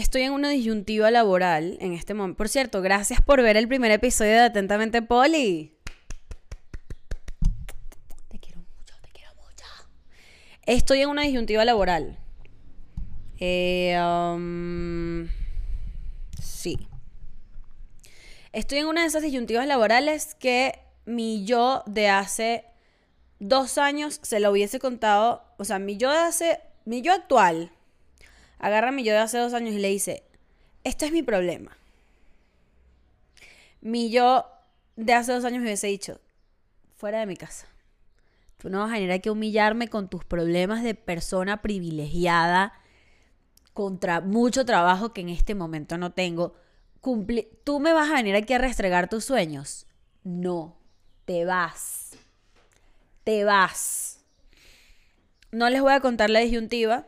estoy en una disyuntiva laboral en este momento. Por cierto, gracias por ver el primer episodio de Atentamente Poli. Te quiero mucho, te quiero mucho. Estoy en una disyuntiva laboral. Eh, um, sí. Estoy en una de esas disyuntivas laborales que mi yo de hace dos años se lo hubiese contado. O sea, mi yo de hace. Mi yo actual agarra a mi yo de hace dos años y le dice: Este es mi problema. Mi yo de hace dos años me hubiese dicho: Fuera de mi casa. Tú no vas a venir aquí a humillarme con tus problemas de persona privilegiada contra mucho trabajo que en este momento no tengo ¿Tú me vas a venir aquí a restregar tus sueños? No, te vas. Te vas. No les voy a contar la disyuntiva,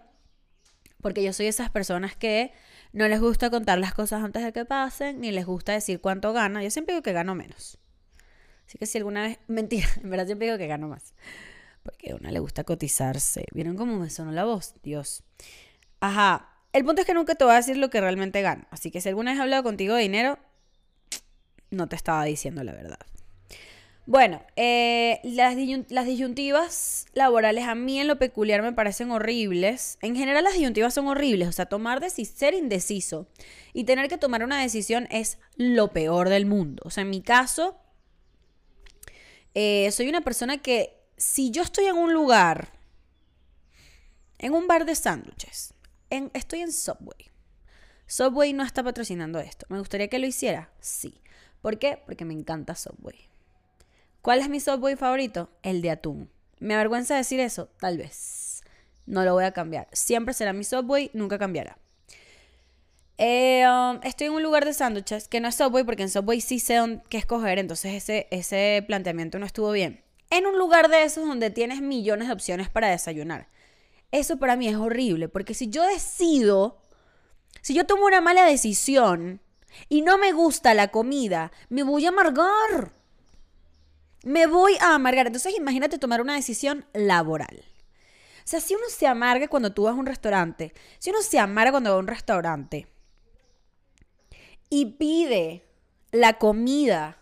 porque yo soy esas personas que no les gusta contar las cosas antes de que pasen, ni les gusta decir cuánto gana. Yo siempre digo que gano menos. Así que si alguna vez, mentira, en verdad siempre digo que gano más. Porque a una le gusta cotizarse. ¿Vieron cómo me sonó la voz? Dios. Ajá. El punto es que nunca te voy a decir lo que realmente gano. Así que si alguna vez he hablado contigo de dinero, no te estaba diciendo la verdad. Bueno, eh, las, disyuntivas laborales a mí en lo peculiar me parecen horribles. En general las disyuntivas son horribles, o sea, tomar ser indeciso y tener que tomar una decisión es lo peor del mundo. O sea, en mi caso, eh, soy una persona que si yo estoy en un lugar, en un bar de sándwiches, estoy en Subway. Subway no está patrocinando esto. ¿Me gustaría que lo hiciera? Sí. ¿Por qué? Porque me encanta Subway. ¿Cuál es mi Subway favorito? El de atún. ¿Me avergüenza decir eso? Tal vez. No lo voy a cambiar. Siempre será mi Subway, nunca cambiará. Eh, um, estoy en un lugar de sándwiches que no es Subway porque en Subway sí sé qué escoger, entonces ese, ese planteamiento no estuvo bien. En un lugar de esos donde tienes millones de opciones para desayunar. Eso para mí es horrible, porque si yo decido, si yo tomo una mala decisión y no me gusta la comida, me voy a amargar. Me voy a amargar. Entonces imagínate tomar una decisión laboral. O sea, si uno se amarga cuando tú vas a un restaurante, si uno se amarga cuando va a un restaurante y pide la comida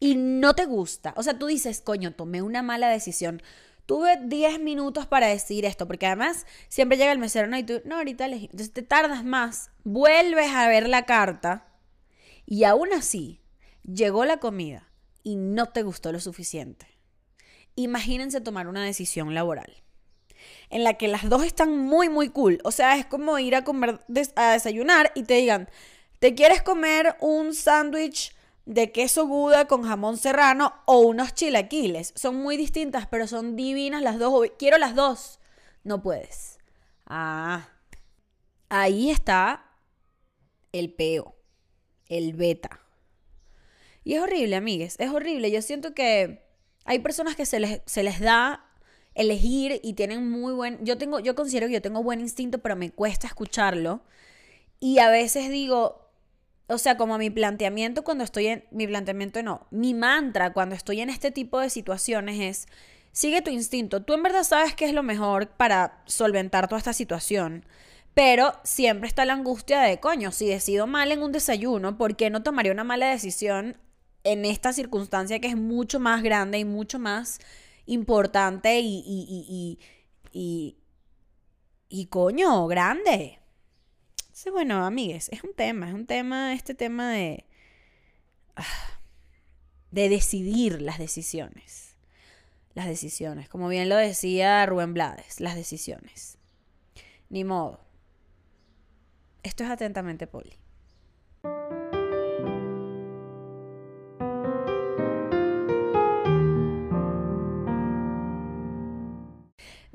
y no te gusta, o sea, tú dices, coño, tomé una mala decisión, Tuve 10 minutos para decir esto, porque además siempre llega el mesero, no, y tú, no, ahorita elegí. Entonces te tardas más, vuelves a ver la carta y aún así llegó la comida y no te gustó lo suficiente. Imagínense tomar una decisión laboral en la que las dos están muy, muy cool. O sea, es como ir a comer, a desayunar y te digan, ¿te quieres comer un sándwich de queso Buda con jamón serrano o unos chilaquiles. Son muy distintas, pero son divinas las dos. Quiero las dos. No puedes. Ah. Ahí está el peo, el beta. Y es horrible, amigues, es horrible. Yo siento que hay personas que se les, se les da elegir y tienen muy buen... Yo, tengo, yo considero que yo tengo buen instinto, pero me cuesta escucharlo. Y a veces digo, o sea, como mi planteamiento cuando estoy en, mi planteamiento no, mi mantra cuando estoy en este tipo de situaciones es, sigue tu instinto, tú en verdad sabes qué es lo mejor para solventar toda esta situación, pero siempre está la angustia de, coño, si decido mal en un desayuno, ¿por qué no tomaría una mala decisión en esta circunstancia que es mucho más grande y mucho más importante y, y, y, y, coño, grande? Entonces, bueno, amigues, es un tema, es un tema, este tema de. Ah, de decidir las decisiones. Las decisiones. Como bien lo decía Rubén Blades, las decisiones. Ni modo. Esto es atentamente Poli.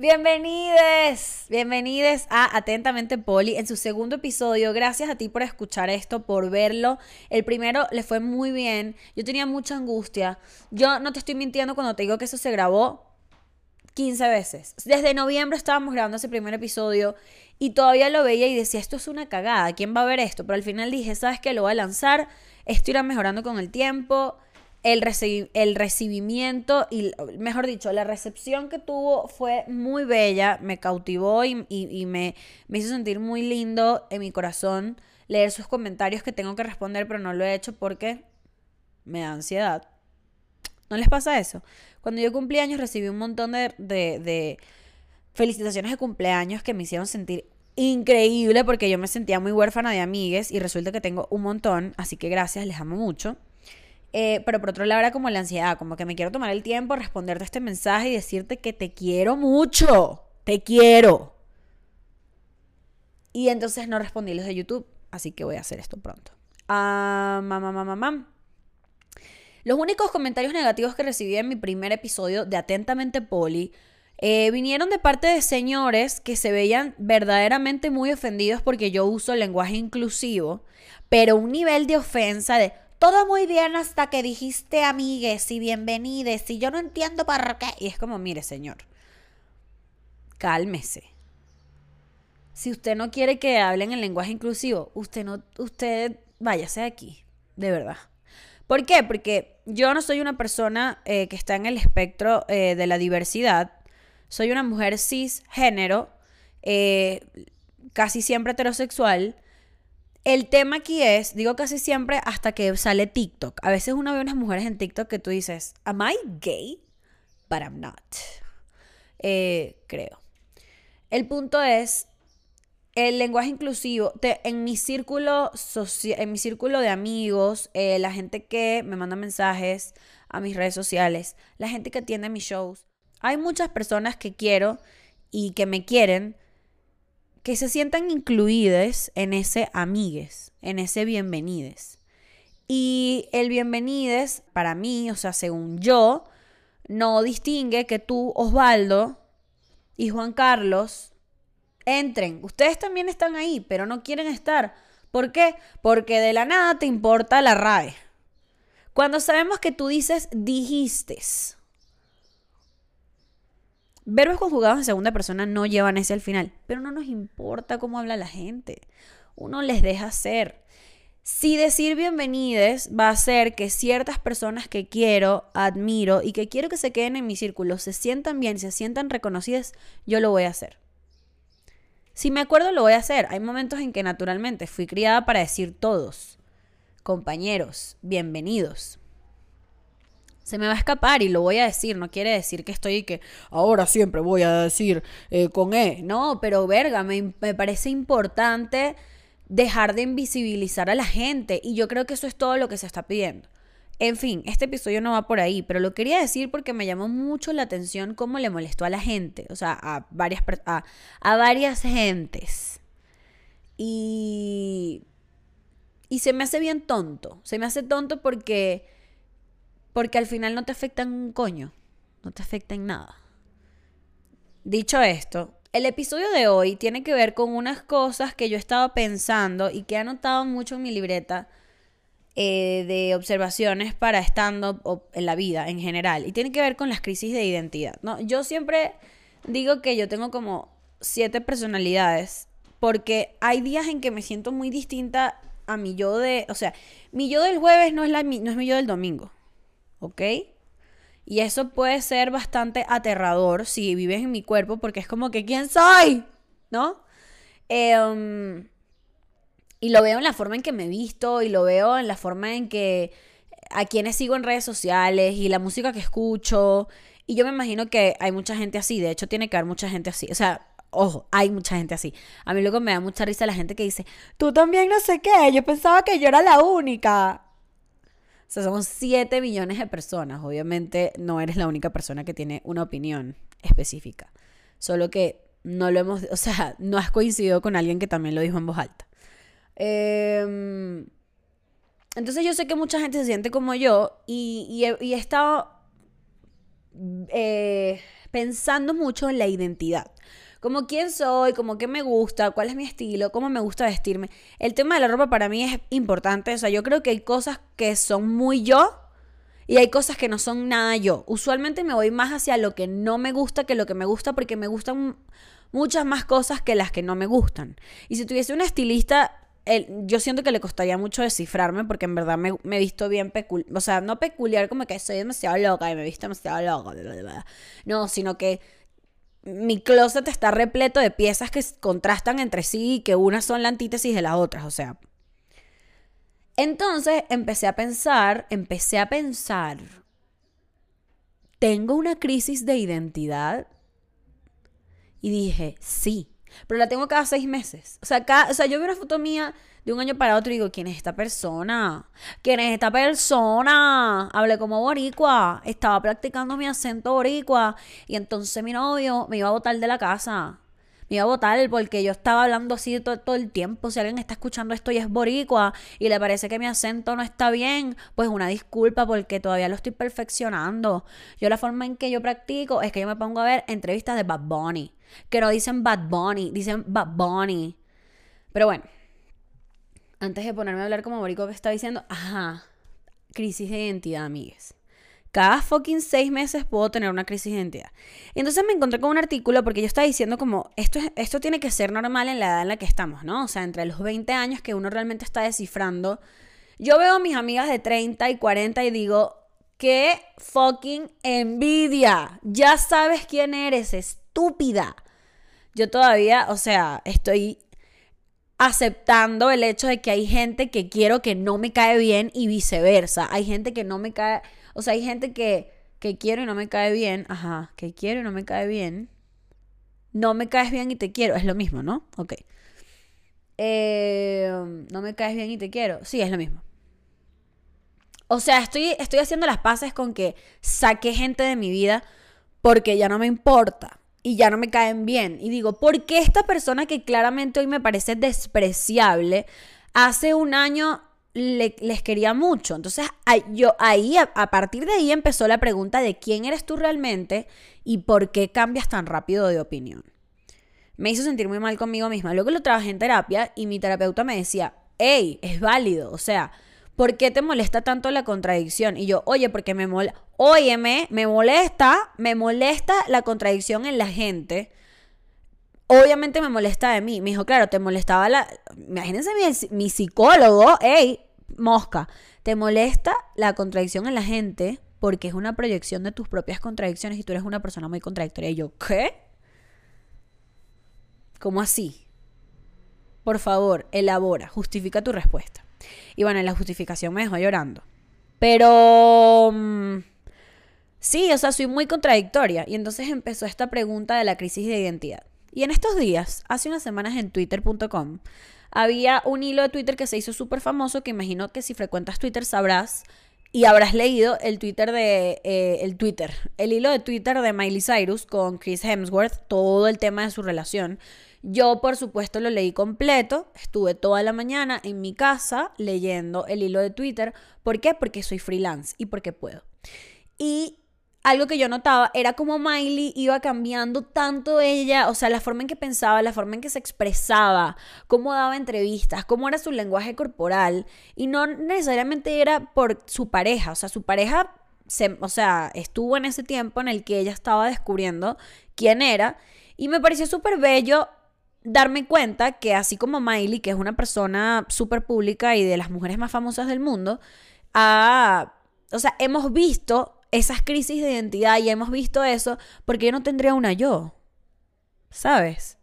Bienvenides, bienvenides a Atentamente Poli en su segundo episodio. Gracias a ti por escuchar esto, por verlo. El primero le fue muy bien. Yo tenía mucha angustia. Yo no te estoy mintiendo cuando te digo que eso se grabó 15 veces. Desde noviembre estábamos grabando ese primer episodio y todavía lo veía y decía, esto es una cagada, ¿quién va a ver esto? Pero al final dije, ¿sabes qué? Lo voy a lanzar, esto irá mejorando con el tiempo el, el recibimiento y, mejor dicho, la recepción que tuvo fue muy bella, me cautivó y, me, me, hizo sentir muy lindo en mi corazón leer sus comentarios que tengo que responder, pero no lo he hecho porque me da ansiedad. ¿No les pasa eso? Cuando yo cumplí años recibí un montón de, de felicitaciones de cumpleaños que me hicieron sentir increíble porque yo me sentía muy huérfana de amigues y resulta que tengo un montón, así que gracias, les amo mucho. Eh, pero por otro lado era como la ansiedad, como que me quiero tomar el tiempo, responderte este mensaje y decirte que te quiero mucho, te quiero. Y entonces no respondí los de YouTube, así que voy a hacer esto pronto. Ah, mamá, mamá, mamá. Los únicos comentarios negativos que recibí en mi primer episodio de Atentamente Poli eh, vinieron de parte de señores que se veían verdaderamente muy ofendidos porque yo uso lenguaje inclusivo, pero un nivel de ofensa de todo muy bien hasta que dijiste amigues y bienvenides y yo no entiendo para qué. Y es como, mire, señor, cálmese. Si usted no quiere que hablen en lenguaje inclusivo, usted no, usted váyase de aquí, de verdad. ¿Por qué? Porque yo no soy una persona eh, que está en el espectro eh, de la diversidad. Soy una mujer cisgénero, eh, casi siempre heterosexual, el tema aquí es, digo casi siempre hasta que sale TikTok. A veces uno ve unas mujeres en TikTok que tú dices, ¿Am I gay? But I'm not. Eh, creo. El punto es, el lenguaje inclusivo, en, mi círculo en mi círculo de amigos, eh, la gente que me manda mensajes a mis redes sociales, la gente que atiende mis shows, hay muchas personas que quiero y que me quieren, que se sientan incluidas en ese amigues, en ese bienvenides. Y el bienvenides, para mí, o sea, según yo, no distingue que tú, Osvaldo y Juan Carlos, entren. Ustedes también están ahí, pero no quieren estar. ¿Por qué? Porque de la nada te importa la RAE. Cuando sabemos que tú dices dijistes Verbos conjugados en segunda persona no llevan ese al final, pero no nos importa cómo habla la gente. Uno les deja ser. Si decir bienvenides va a hacer que ciertas personas que quiero, admiro y que quiero que se queden en mi círculo se sientan bien, se sientan reconocidas, yo lo voy a hacer. Si me acuerdo, lo voy a hacer. Hay momentos en que naturalmente fui criada para decir todos, compañeros, bienvenidos se me va a escapar y lo voy a decir. No quiere decir que estoy que ahora siempre voy a decir eh, con E. No, pero verga, me, me, parece importante dejar de invisibilizar a la gente y yo creo que eso es todo lo que se está pidiendo. En fin, este episodio no va por ahí, pero lo quería decir porque me llamó mucho la atención cómo le molestó a la gente, o sea, a varias, a, a varias gentes. Y, y se me hace bien tonto, se me hace tonto porque porque al final no te afecta en un coño, no te afecta en nada. Dicho esto, el episodio de hoy tiene que ver con unas cosas que yo estaba pensando y que he anotado mucho en mi libreta eh, de observaciones para estando en la vida en general. Y tiene que ver con las crisis de identidad. ¿no? Yo siempre digo que yo tengo como siete personalidades porque hay días en que me siento muy distinta a mi yo de... O sea, mi yo del jueves no es, la, no es mi yo del domingo. ¿Ok? Y eso puede ser bastante aterrador si vives en mi cuerpo porque es como que ¿quién soy? ¿No? Em, y lo veo en la forma en que me visto y lo veo en la forma en que a quienes sigo en redes sociales y la música que escucho. Y yo me imagino que hay mucha gente así, de hecho tiene que haber mucha gente así. O sea, ojo, hay mucha gente así. A mí luego me da mucha risa la gente que dice, tú también no sé qué, yo pensaba que yo era la única. Sea, somos 7 millones de personas. Obviamente no eres la única persona que tiene una opinión específica. Solo que no lo hemos, o sea, no has coincidido con alguien que también lo dijo en voz alta. Em, entonces yo sé que mucha gente se siente como yo y, he, estado eh, pensando mucho en la identidad como quién soy, como qué me gusta, cuál es mi estilo, cómo me gusta vestirme. El tema de la ropa para mí es importante, o sea, yo creo que hay cosas que son muy yo y hay cosas que no son nada yo. Usualmente me voy más hacia lo que no me gusta que lo que me gusta porque me gustan muchas más cosas que las que no me gustan. Y si tuviese una estilista yo siento que le costaría mucho descifrarme porque en verdad me, he visto bien peculiar, o sea, no peculiar como que soy demasiado loca y me he visto demasiado loca, no, sino que mi closet está repleto de piezas que contrastan entre sí y que unas son la antítesis de las otras, o sea. Entonces empecé a pensar, empecé a pensar, ¿tengo una crisis de identidad? Y dije, sí, pero la tengo cada seis meses. O sea, cada, o sea, yo veo una foto mía de un año para otro y digo, ¿quién es esta persona? ¿Quién es esta persona? Hablé como boricua, estaba practicando mi acento boricua y entonces mi novio me iba a botar de la casa. Iba a botar porque yo estaba hablando así todo, el tiempo. Si alguien está escuchando esto y es boricua y le parece que mi acento no está bien, pues una disculpa porque todavía lo estoy perfeccionando. Yo la forma en que yo practico es que yo me pongo a ver entrevistas de Bad Bunny. Que no dicen Bad Bunny, dicen Bad Bunny. Pero bueno, antes de ponerme a hablar como Borico que está diciendo, ajá, crisis de identidad, amigues. Cada fucking seis meses puedo tener una crisis de identidad. Y entonces me encontré con un artículo porque yo estaba diciendo como, esto, esto tiene que ser normal en la edad en la que estamos, ¿no? O sea, entre los 20 años que uno realmente está descifrando. Yo veo a mis amigas de 30 y 40 y digo, qué fucking envidia. Ya sabes quién eres, estúpida. Yo todavía, o sea, estoy aceptando el hecho de que hay gente que quiero que no me cae bien y viceversa. Hay gente que no me cae, o sea, hay gente que, que quiero y no me cae bien, ajá, que quiero y no me cae bien. No me caes bien y te quiero, es lo mismo, ¿no? Ok. Eh, no me caes bien y te quiero, sí, es lo mismo. O sea, estoy, estoy haciendo las paces con que saqué gente de mi vida porque ya no me importa y ya no me caen bien. Y digo, ¿por qué esta persona que claramente hoy me parece despreciable, hace un año les quería mucho? Entonces, yo ahí, a, partir de ahí empezó la pregunta de quién eres tú realmente y por qué cambias tan rápido de opinión. Me hizo sentir muy mal conmigo misma. Luego lo trabajé en terapia y mi terapeuta me decía, hey, es válido, o sea, ¿por qué te molesta tanto la contradicción? Y yo, oye, porque me molesta, me molesta, me molesta la contradicción en la gente. Obviamente me molesta de mí. Me dijo, claro, te molestaba la... Imagínense mi, mi psicólogo, hey, mosca, te molesta la contradicción en la gente porque es una proyección de tus propias contradicciones y tú eres una persona muy contradictoria. Y yo, ¿qué? ¿Cómo así? Por favor, elabora, justifica tu respuesta. Y bueno, la justificación me dejó llorando. Pero... Mm, sí, o sea, soy muy contradictoria. Y entonces empezó esta pregunta de la crisis de identidad. Y en estos días, hace unas semanas en twitter.com, había un hilo de Twitter que se hizo súper famoso, que imagino que si frecuentas Twitter sabrás y habrás leído el Twitter de eh, el Twitter, el hilo de Twitter de Miley Cyrus con Chris Hemsworth, todo el tema de su relación. Yo, por supuesto, lo leí completo. Estuve toda la mañana en mi casa leyendo el hilo de Twitter. ¿Por qué? Porque soy freelance y porque puedo. Y algo que yo notaba era como Miley iba cambiando tanto ella, o sea, la forma en que pensaba, la forma en que se expresaba, cómo daba entrevistas, cómo era su lenguaje corporal. Y no necesariamente era por su pareja, o sea, su pareja, se, o sea, estuvo en ese tiempo en el que ella estaba descubriendo quién era. Y me pareció súper bello darme cuenta que así como Miley, que es una persona súper pública y de las mujeres más famosas del mundo, o sea, hemos visto esas crisis de identidad y hemos visto eso porque yo no tendría una yo. ¿Sabes?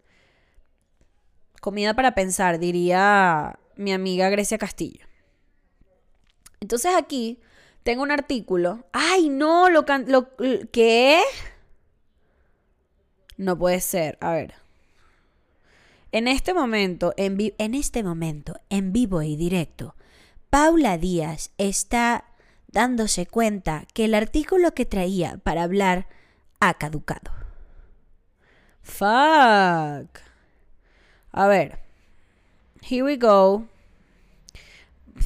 Comida para pensar, diría mi amiga Grecia Castillo. Entonces aquí tengo un artículo. ¡Ay, no! Lo, lo ¿Qué? No puede ser. A ver. En este momento, en, en este momento, en vivo y directo, Paula Díaz está dándose cuenta que el artículo que traía para hablar ha caducado. Fuck. A ver. Here we go.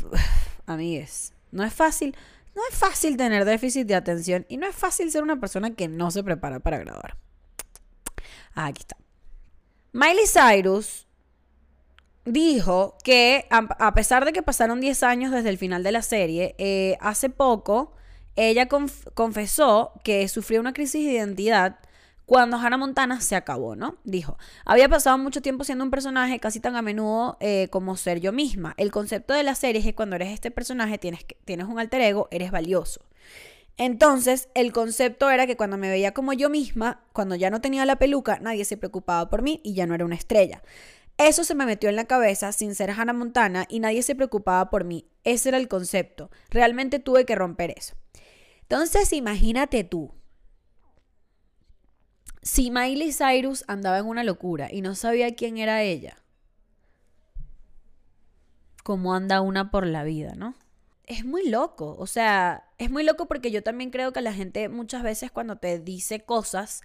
Amigues, no es fácil, no es fácil tener déficit de atención y no es fácil ser una persona que no se prepara para graduar. aquí está. Miley Cyrus dijo que a, pesar de que pasaron 10 años desde el final de la serie, eh, hace poco ella confesó que sufrió una crisis de identidad cuando Hannah Montana se acabó, ¿no? Dijo, había pasado mucho tiempo siendo un personaje casi tan a menudo eh, como ser yo misma. El concepto de la serie es que cuando eres este personaje tienes, tienes un alter ego, eres valioso. Entonces, el concepto era que cuando me veía como yo misma, cuando ya no tenía la peluca, nadie se preocupaba por mí y ya no era una estrella. Eso se me metió en la cabeza sin ser Hannah Montana y nadie se preocupaba por mí. Ese era el concepto. Realmente tuve que romper eso. Entonces, imagínate tú, si Miley Cyrus andaba en una locura y no sabía quién era ella, ¿cómo anda una por la vida, no? Es muy loco, o sea, es muy loco porque yo también creo que la gente muchas veces cuando te dice cosas,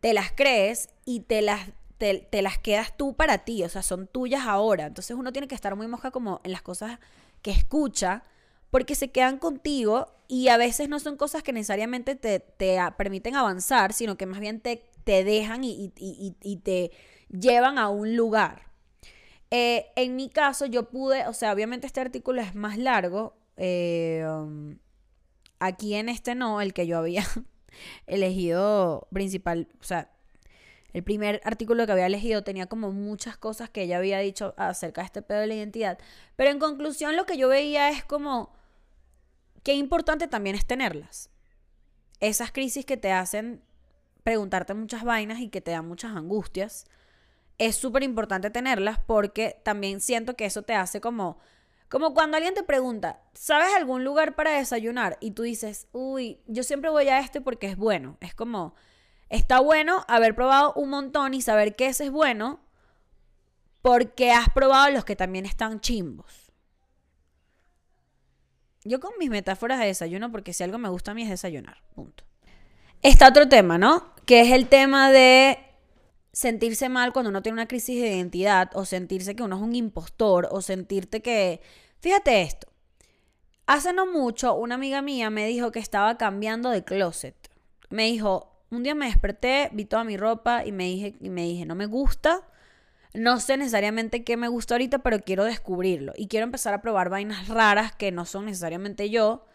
te las crees y te las, te, las quedas tú para ti, o sea, son tuyas ahora. Entonces uno tiene que estar muy moja como en las cosas que escucha porque se quedan contigo y a veces no son cosas que necesariamente te, permiten avanzar, sino que más bien te, te dejan y, te llevan a un lugar. Eh, en mi caso, yo pude, o sea, obviamente este artículo es más largo. Eh, um, aquí en este no, el que yo había elegido principal, o sea, el primer artículo que había elegido tenía como muchas cosas que ella había dicho acerca de este pedo de la identidad. Pero en conclusión, lo que yo veía es como Qué importante también es tenerlas. Esas crisis que te hacen preguntarte muchas vainas y que te dan muchas angustias, es súper importante tenerlas porque también siento que eso te hace como, como cuando alguien te pregunta, ¿sabes algún lugar para desayunar? Y tú dices, uy, yo siempre voy a este porque es bueno. Es como, está bueno haber probado un montón y saber que ese es bueno porque has probado los que también están chimbos. Yo con mis metáforas de desayuno, porque si algo me gusta a mí es desayunar. Punto. Está otro tema, ¿no? Que es el tema de sentirse mal cuando uno tiene una crisis de identidad o sentirse que uno es un impostor o sentirte que... Fíjate esto. Hace no mucho una amiga mía me dijo que estaba cambiando de closet. Me dijo, un día me desperté, vi toda mi ropa y me dije, y me dije no me gusta no sé necesariamente qué me gusta ahorita, pero quiero descubrirlo. Y quiero empezar a probar vainas raras que no son necesariamente yo.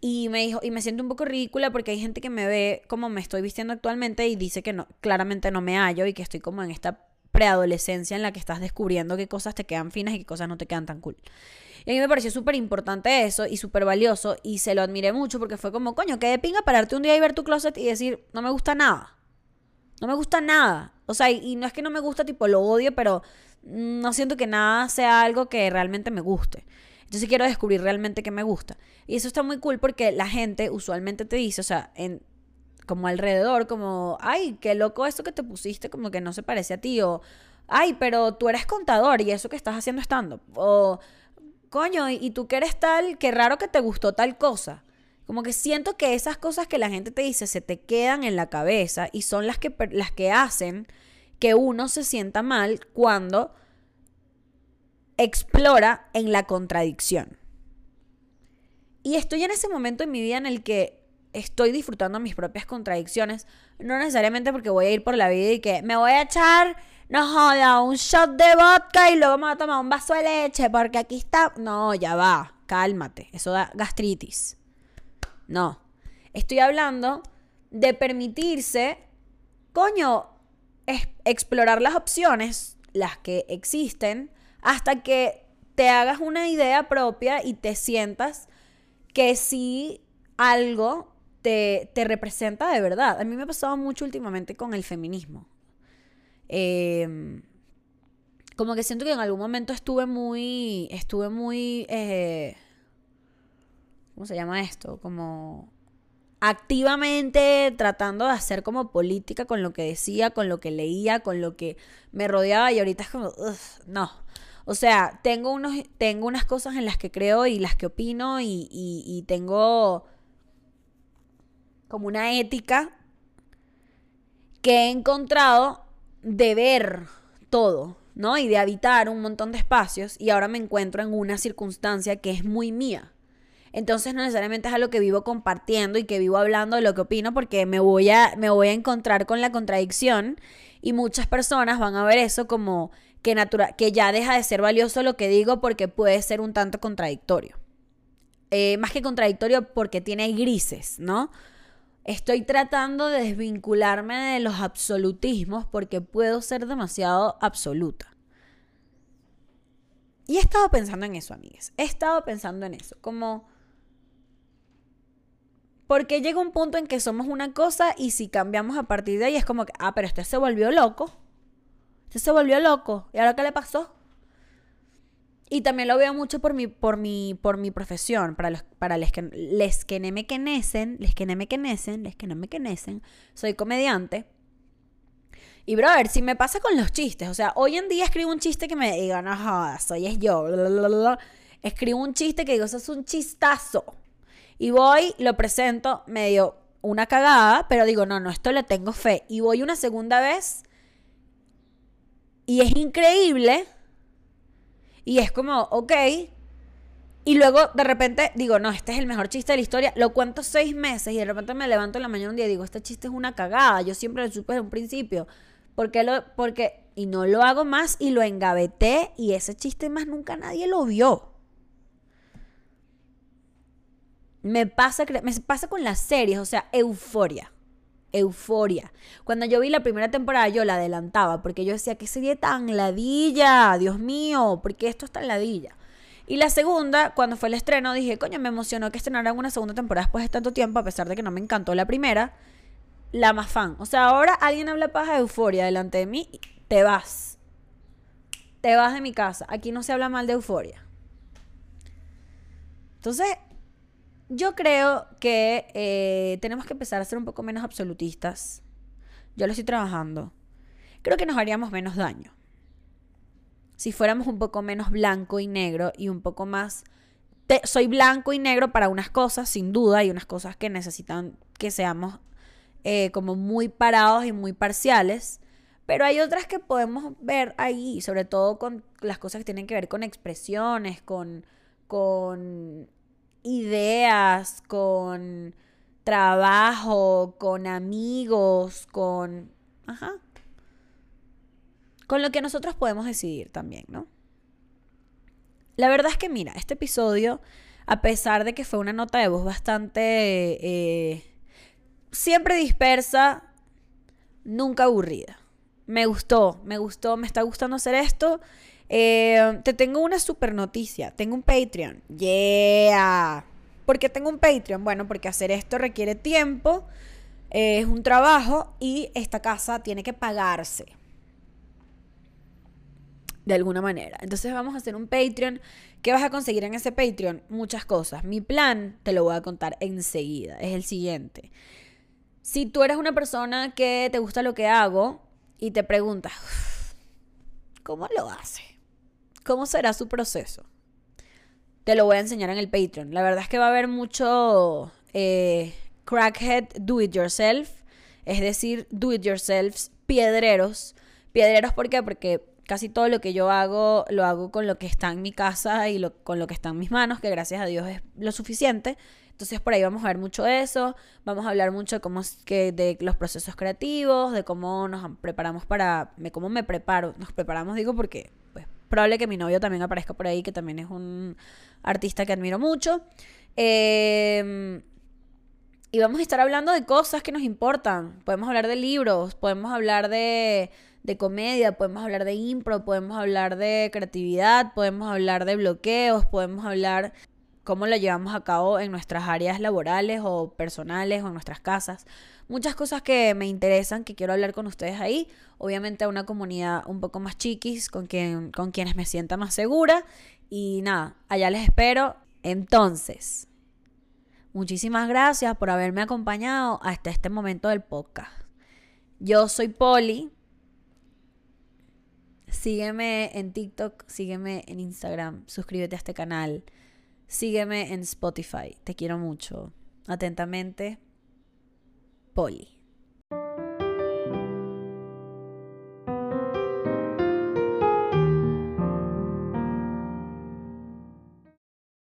Y me dijo, y me siento un poco ridícula porque hay gente que me ve como me estoy vistiendo actualmente y dice que no, claramente no me hallo y que estoy como en esta preadolescencia en la que estás descubriendo qué cosas te quedan finas y qué cosas no te quedan tan cool. Y a mí me pareció súper importante eso y súper valioso y se lo admiré mucho porque fue como, coño, que de pinga pararte un día y ver tu closet y decir, no me gusta nada. No me gusta nada. O sea, y, no es que no me gusta, tipo, lo odio, pero no siento que nada sea algo que realmente me guste. Entonces quiero descubrir realmente qué me gusta. Y eso está muy cool porque la gente usualmente te dice, o sea, en, como alrededor, como, ay, qué loco esto que te pusiste, como que no se parece a ti, o, ay, pero tú eres contador y eso que estás haciendo estando, o, coño, y tú que eres tal, qué raro que te gustó tal cosa. Como que siento que esas cosas que la gente te dice se te quedan en la cabeza y son las que, las que hacen que uno se sienta mal cuando explora en la contradicción. Y estoy en ese momento en mi vida en el que estoy disfrutando mis propias contradicciones, no necesariamente porque voy a ir por la vida y que me voy a echar, no joda, un shot de vodka y luego me voy a tomar un vaso de leche porque aquí está, no, ya va, cálmate, eso da gastritis. No. Estoy hablando de permitirse, coño, explorar las opciones, las que existen, hasta que te hagas una idea propia y te sientas que si algo te, representa de verdad. A mí me ha pasado mucho últimamente con el feminismo. Em, como que siento que en algún momento estuve muy, estuve muy eh, ¿cómo se llama esto? Como activamente tratando de hacer como política con lo que decía, con lo que leía, con lo que me rodeaba y ahorita es como, no. O sea, tengo, unos, tengo unas cosas en las que creo y las que opino y, y tengo como una ética que he encontrado de ver todo, ¿no? Y de habitar un montón de espacios y ahora me encuentro en una circunstancia que es muy mía entonces no necesariamente es algo que vivo compartiendo y que vivo hablando de lo que opino porque me voy a, me voy a encontrar con la contradicción y muchas personas van a ver eso como que, que ya deja de ser valioso lo que digo porque puede ser un tanto contradictorio. Eh, más que contradictorio porque tiene grises, ¿no? Estoy tratando de desvincularme de los absolutismos porque puedo ser demasiado absoluta. Y he estado pensando en eso, amigas. He estado pensando en eso. Como... Porque llega un punto en que somos una cosa y si cambiamos a partir de ahí es como que, ah, pero este se volvió loco. Este se volvió loco. ¿Y ahora qué le pasó? Y también lo veo mucho por mi, por mi, por mi profesión, para los, para les que, les que no me conocen, les que no me conocen, les que no me conocen, soy comediante. Y brother, si me pasa con los chistes, o sea, hoy en día escribo un chiste que me diga, no soy es yo, escribo un chiste que digo, eso es un chistazo. Y voy, lo presento medio una cagada, pero digo, no, no, esto le tengo fe. Y voy una segunda vez y es increíble. Y es como, ok. Y luego de repente digo, no, este es el mejor chiste de la historia. Lo cuento seis meses y de repente me levanto en la mañana un día y digo, este chiste es una cagada. Yo siempre lo supe desde un principio. Porque lo, porque, y no lo hago más y lo engaveté y ese chiste más nunca nadie lo vio. Me pasa, me pasa con las series, o sea, euforia. Euforia. Cuando yo vi la primera temporada, yo la adelantaba porque yo decía, ¿qué serie tan ladilla? Dios mío, ¿por qué esto es tan ladilla? Y la segunda, cuando fue el estreno, dije, coño, me emocionó que estrenaran una segunda temporada después de tanto tiempo, a pesar de que no me encantó la primera la más fan. O sea, ahora alguien habla paja de euforia delante de mí, te vas. Te vas de mi casa. Aquí no se habla mal de euforia. Entonces, yo creo que eh, tenemos que empezar a ser un poco menos absolutistas. Yo lo estoy trabajando. Creo que nos haríamos menos daño. Si fuéramos un poco menos blanco y negro y un poco más... soy blanco y negro para unas cosas, sin duda, y unas cosas que necesitan que seamos eh, como muy parados y muy parciales. Pero hay otras que podemos ver ahí, sobre todo con las cosas que tienen que ver con expresiones, con, con ideas, con trabajo, con amigos, con... Ajá. Con lo que nosotros podemos decidir también, ¿no? La verdad es que, mira, este episodio, a pesar de que fue una nota de voz bastante... Eh, siempre dispersa, nunca aburrida. Me gustó, me gustó, me está gustando hacer esto. Eh, te tengo una super noticia. Tengo un Patreon. Yeah. ¿Por qué tengo un Patreon? Bueno, porque hacer esto requiere tiempo, eh, es un trabajo y esta casa tiene que pagarse. De alguna manera. Entonces vamos a hacer un Patreon. ¿Qué vas a conseguir en ese Patreon? Muchas cosas. Mi plan te lo voy a contar enseguida. Es el siguiente. Si tú eres una persona que te gusta lo que hago y te preguntas, ¿cómo lo hace? ¿Cómo será su proceso? Te lo voy a enseñar en el Patreon. La verdad es que va a haber mucho eh, crackhead do it yourself, es decir, do it yourselves, piedreros. Piedreros, ¿por qué? Porque casi todo lo que yo hago lo hago con lo que está en mi casa y con lo que está en mis manos, que gracias a Dios es lo suficiente. Entonces por ahí vamos a ver mucho eso, vamos a hablar mucho de cómo que de los procesos creativos, de cómo nos preparamos para, cómo me preparo, nos preparamos digo porque probable que mi novio también aparezca por ahí, que también es un artista que admiro mucho. Em, y vamos a estar hablando de cosas que nos importan. Podemos hablar de libros, podemos hablar de, de comedia, podemos hablar de impro, podemos hablar de creatividad, podemos hablar de bloqueos, podemos hablar cómo lo llevamos a cabo en nuestras áreas laborales o personales o en nuestras casas. Muchas cosas que me interesan, que quiero hablar con ustedes ahí. Obviamente a una comunidad un poco más chiquis, con, quien, con quienes me sienta más segura. Y nada, allá les espero. Entonces, muchísimas gracias por haberme acompañado hasta este momento del podcast. Yo soy Poli. Sígueme en TikTok, sígueme en Instagram, suscríbete a este canal. Sígueme en Spotify. Te quiero mucho. Atentamente, Polly.